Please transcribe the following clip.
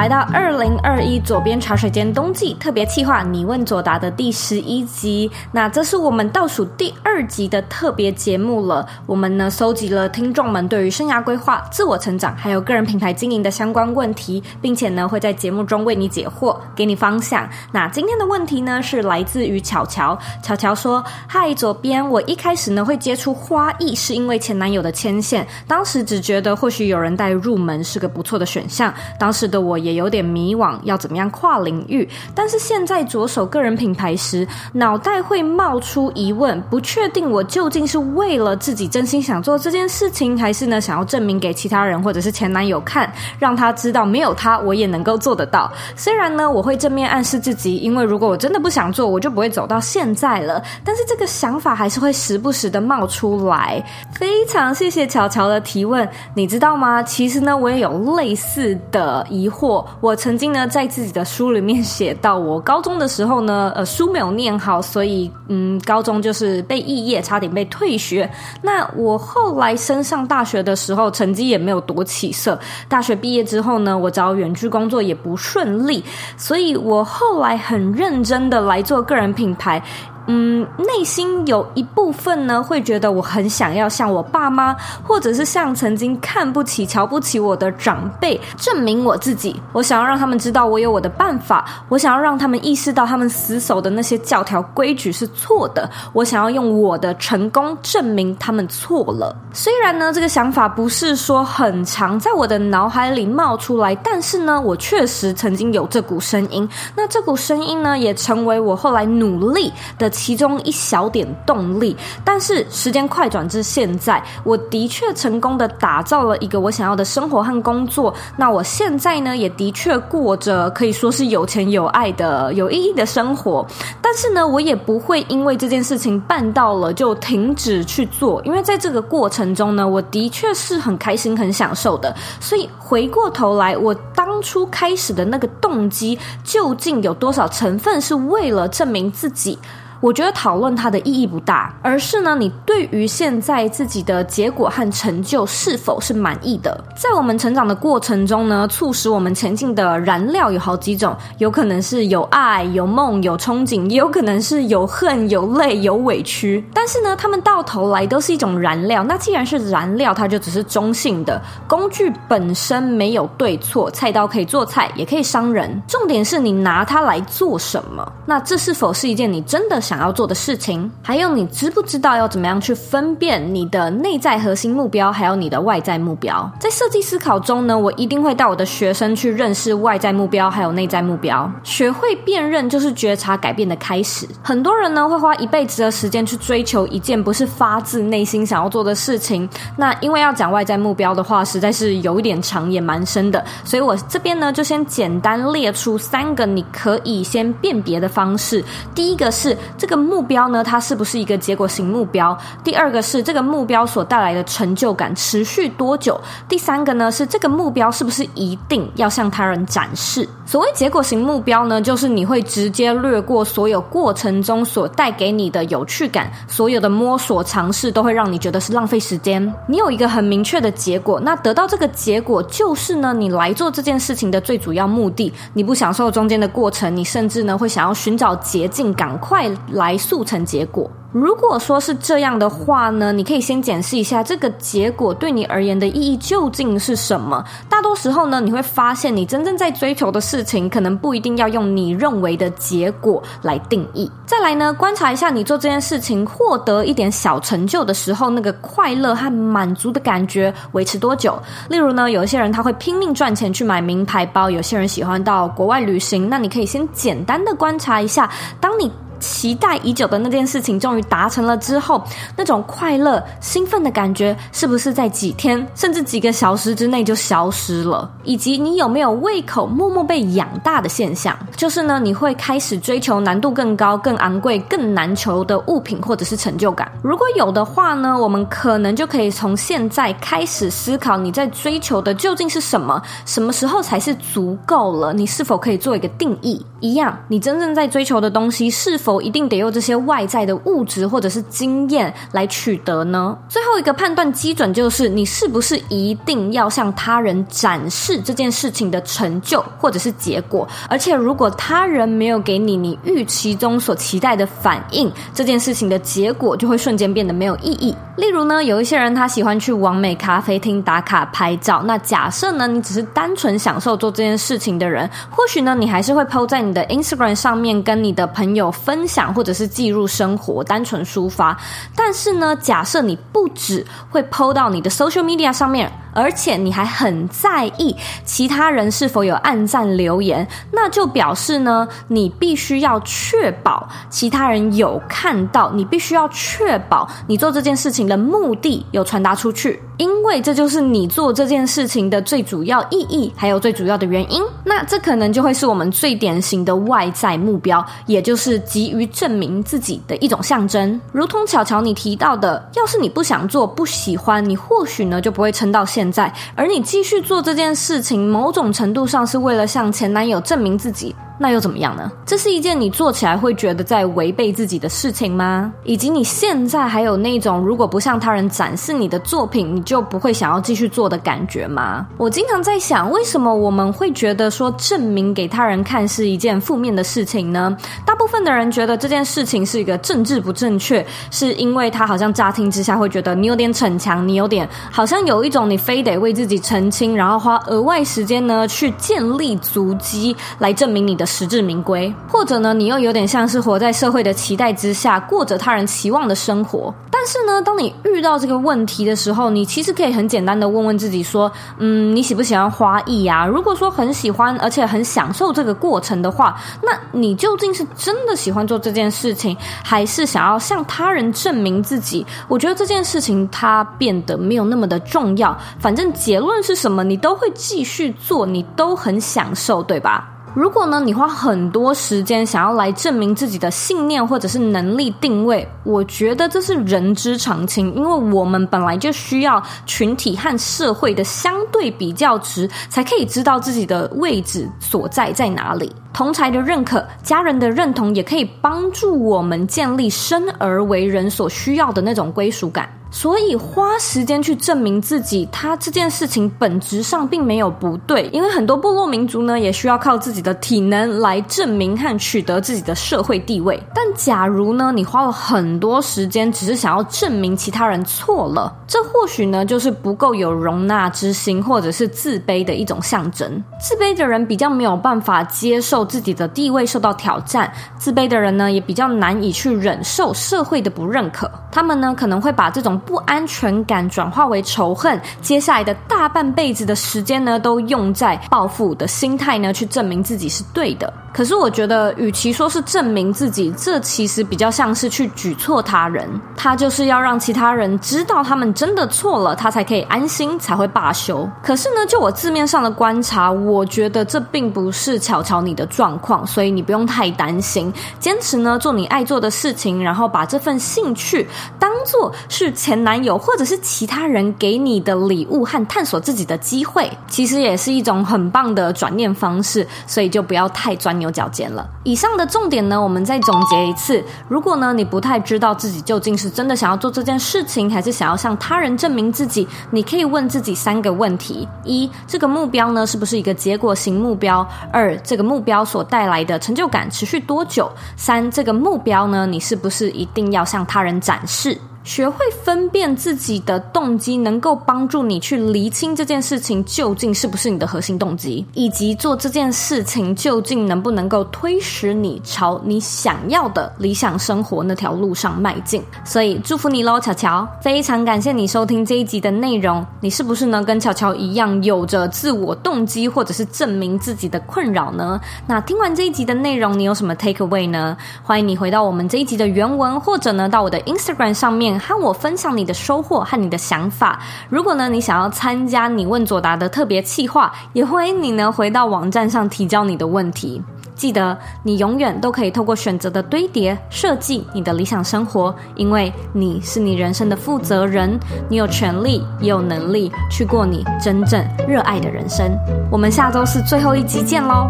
来到二零二一左边茶水间冬季特别企划“你问左答”的第十一集。那这是我们倒数第二集的特别节目了。我们呢，搜集了听众们对于生涯规划、自我成长，还有个人品牌经营的相关问题，并且呢，会在节目中为你解惑，给你方向。那今天的问题呢，是来自于巧巧。巧巧说：“嗨，左边，我一开始呢会接触花艺，是因为前男友的牵线。当时只觉得或许有人带入门是个不错的选项。当时的我也有点迷惘，要怎么样跨领域？但是现在着手个人品牌时，脑袋会冒出疑问，不确定我究竟是为了自己真心想做这件事情，还是呢想要证明给其他人或者是前男友看，让他知道没有他我也能够做得到。虽然呢我会正面暗示自己，因为如果我真的不想做，我就不会走到现在了。但是这个想法还是会时不时的冒出来。非常谢谢巧巧的提问，你知道吗？其实呢我也有类似的疑惑。我曾经呢在自己的书里面写到，我高中的时候呢，呃书没有念好，所以嗯高中就是被肄业，差点被退学。那我后来升上大学的时候，成绩也没有多起色。大学毕业之后呢，我找远距工作也不顺利，所以我后来很认真的来做个人品牌。嗯，内心有一部分呢，会觉得我很想要向我爸妈，或者是像曾经看不起、瞧不起我的长辈证明我自己。我想要让他们知道我有我的办法，我想要让他们意识到他们死守的那些教条规矩是错的。我想要用我的成功证明他们错了。虽然呢，这个想法不是说很常在我的脑海里冒出来，但是呢，我确实曾经有这股声音。那这股声音呢，也成为我后来努力的。其中一小点动力，但是时间快转至现在，我的确成功的打造了一个我想要的生活和工作。那我现在呢，也的确过着可以说是有钱有爱的有意义的生活。但是呢，我也不会因为这件事情办到了就停止去做，因为在这个过程中呢，我的确是很开心、很享受的。所以回过头来，我当初开始的那个动机，究竟有多少成分是为了证明自己？我觉得讨论它的意义不大，而是呢，你对于现在自己的结果和成就是否是满意的？在我们成长的过程中呢，促使我们前进的燃料有好几种，有可能是有爱、有梦、有憧憬，也有可能是有恨、有泪、有委屈。但是呢，他们到头来都是一种燃料。那既然是燃料，它就只是中性的。工具本身没有对错，菜刀可以做菜，也可以伤人。重点是你拿它来做什么？那这是否是一件你真的想要做的事情，还有你知不知道要怎么样去分辨你的内在核心目标，还有你的外在目标？在设计思考中呢，我一定会带我的学生去认识外在目标，还有内在目标。学会辨认就是觉察改变的开始。很多人呢会花一辈子的时间去追求一件不是发自内心想要做的事情。那因为要讲外在目标的话，实在是有一点长也蛮深的，所以我这边呢就先简单列出三个你可以先辨别的方式。第一个是。这个目标呢，它是不是一个结果型目标？第二个是这个目标所带来的成就感持续多久？第三个呢是这个目标是不是一定要向他人展示？所谓结果型目标呢，就是你会直接略过所有过程中所带给你的有趣感，所有的摸索尝试都会让你觉得是浪费时间。你有一个很明确的结果，那得到这个结果就是呢，你来做这件事情的最主要目的。你不享受中间的过程，你甚至呢会想要寻找捷径，赶快。来速成结果。如果说是这样的话呢，你可以先检视一下这个结果对你而言的意义究竟是什么。大多时候呢，你会发现你真正在追求的事情，可能不一定要用你认为的结果来定义。再来呢，观察一下你做这件事情获得一点小成就的时候，那个快乐和满足的感觉维持多久。例如呢，有一些人他会拼命赚钱去买名牌包，有些人喜欢到国外旅行。那你可以先简单的观察一下，当你。期待已久的那件事情终于达成了之后，那种快乐、兴奋的感觉是不是在几天甚至几个小时之内就消失了？以及你有没有胃口默默被养大的现象？就是呢，你会开始追求难度更高、更昂贵、更难求的物品或者是成就感。如果有的话呢，我们可能就可以从现在开始思考你在追求的究竟是什么？什么时候才是足够了？你是否可以做一个定义？一样，你真正在追求的东西是否否一定得用这些外在的物质或者是经验来取得呢？最后一个判断基准就是你是不是一定要向他人展示这件事情的成就或者是结果，而且如果他人没有给你你预期中所期待的反应，这件事情的结果就会瞬间变得没有意义。例如呢，有一些人他喜欢去完美咖啡厅打卡拍照，那假设呢，你只是单纯享受做这件事情的人，或许呢，你还是会 po 在你的 Instagram 上面跟你的朋友分分享，或者是记录生活，单纯抒发。但是呢，假设你不止会 po 到你的 social media 上面。而且你还很在意其他人是否有按赞留言，那就表示呢，你必须要确保其他人有看到，你必须要确保你做这件事情的目的有传达出去。因为这就是你做这件事情的最主要意义，还有最主要的原因。那这可能就会是我们最典型的外在目标，也就是急于证明自己的一种象征。如同巧巧你提到的，要是你不想做、不喜欢，你或许呢就不会撑到现现在。而你继续做这件事情，某种程度上是为了向前男友证明自己。那又怎么样呢？这是一件你做起来会觉得在违背自己的事情吗？以及你现在还有那种如果不向他人展示你的作品，你就不会想要继续做的感觉吗？我经常在想，为什么我们会觉得说证明给他人看是一件负面的事情呢？大部分的人觉得这件事情是一个政治不正确，是因为他好像乍听之下会觉得你有点逞强，你有点好像有一种你非得为自己澄清，然后花额外时间呢去建立足迹来证明你的。实至名归，或者呢，你又有点像是活在社会的期待之下，过着他人期望的生活。但是呢，当你遇到这个问题的时候，你其实可以很简单的问问自己说：嗯，你喜不喜欢花艺呀？如果说很喜欢，而且很享受这个过程的话，那你究竟是真的喜欢做这件事情，还是想要向他人证明自己？我觉得这件事情它变得没有那么的重要。反正结论是什么，你都会继续做，你都很享受，对吧？如果呢，你花很多时间想要来证明自己的信念或者是能力定位，我觉得这是人之常情，因为我们本来就需要群体和社会的相对比较值，才可以知道自己的位置所在在哪里。同才的认可、家人的认同，也可以帮助我们建立生而为人所需要的那种归属感。所以花时间去证明自己，他这件事情本质上并没有不对，因为很多部落民族呢也需要靠自己的体能来证明和取得自己的社会地位。但假如呢，你花了很多时间只是想要证明其他人错了，这或许呢就是不够有容纳之心，或者是自卑的一种象征。自卑的人比较没有办法接受自己的地位受到挑战，自卑的人呢也比较难以去忍受社会的不认可，他们呢可能会把这种。不安全感转化为仇恨，接下来的大半辈子的时间呢，都用在报复的心态呢，去证明自己是对的。可是我觉得，与其说是证明自己，这其实比较像是去举措他人。他就是要让其他人知道他们真的错了，他才可以安心，才会罢休。可是呢，就我字面上的观察，我觉得这并不是巧巧你的状况，所以你不用太担心。坚持呢，做你爱做的事情，然后把这份兴趣当做是前男友或者是其他人给你的礼物和探索自己的机会，其实也是一种很棒的转念方式。所以就不要太钻牛角尖了。以上的重点呢，我们再总结一次。如果呢，你不太知道自己究竟是真的想要做这件事情，还是想要向他人证明自己，你可以问自己三个问题：一，这个目标呢，是不是一个结果型目标？二，这个目标所带来的成就感持续多久？三，这个目标呢，你是不是一定要向他人展示？学会分辨自己的动机，能够帮助你去厘清这件事情究竟是不是你的核心动机，以及做这件事情究竟能不能够推使你朝你想要的理想生活那条路上迈进。所以祝福你喽，巧巧！非常感谢你收听这一集的内容。你是不是呢跟巧巧一样有着自我动机或者是证明自己的困扰呢？那听完这一集的内容，你有什么 take away 呢？欢迎你回到我们这一集的原文，或者呢到我的 Instagram 上面。和我分享你的收获和你的想法。如果呢，你想要参加你问左答的特别企划，也欢迎你呢回到网站上提交你的问题。记得，你永远都可以透过选择的堆叠设计你的理想生活，因为你是你人生的负责人，你有权利也有能力去过你真正热爱的人生。我们下周四最后一集见喽！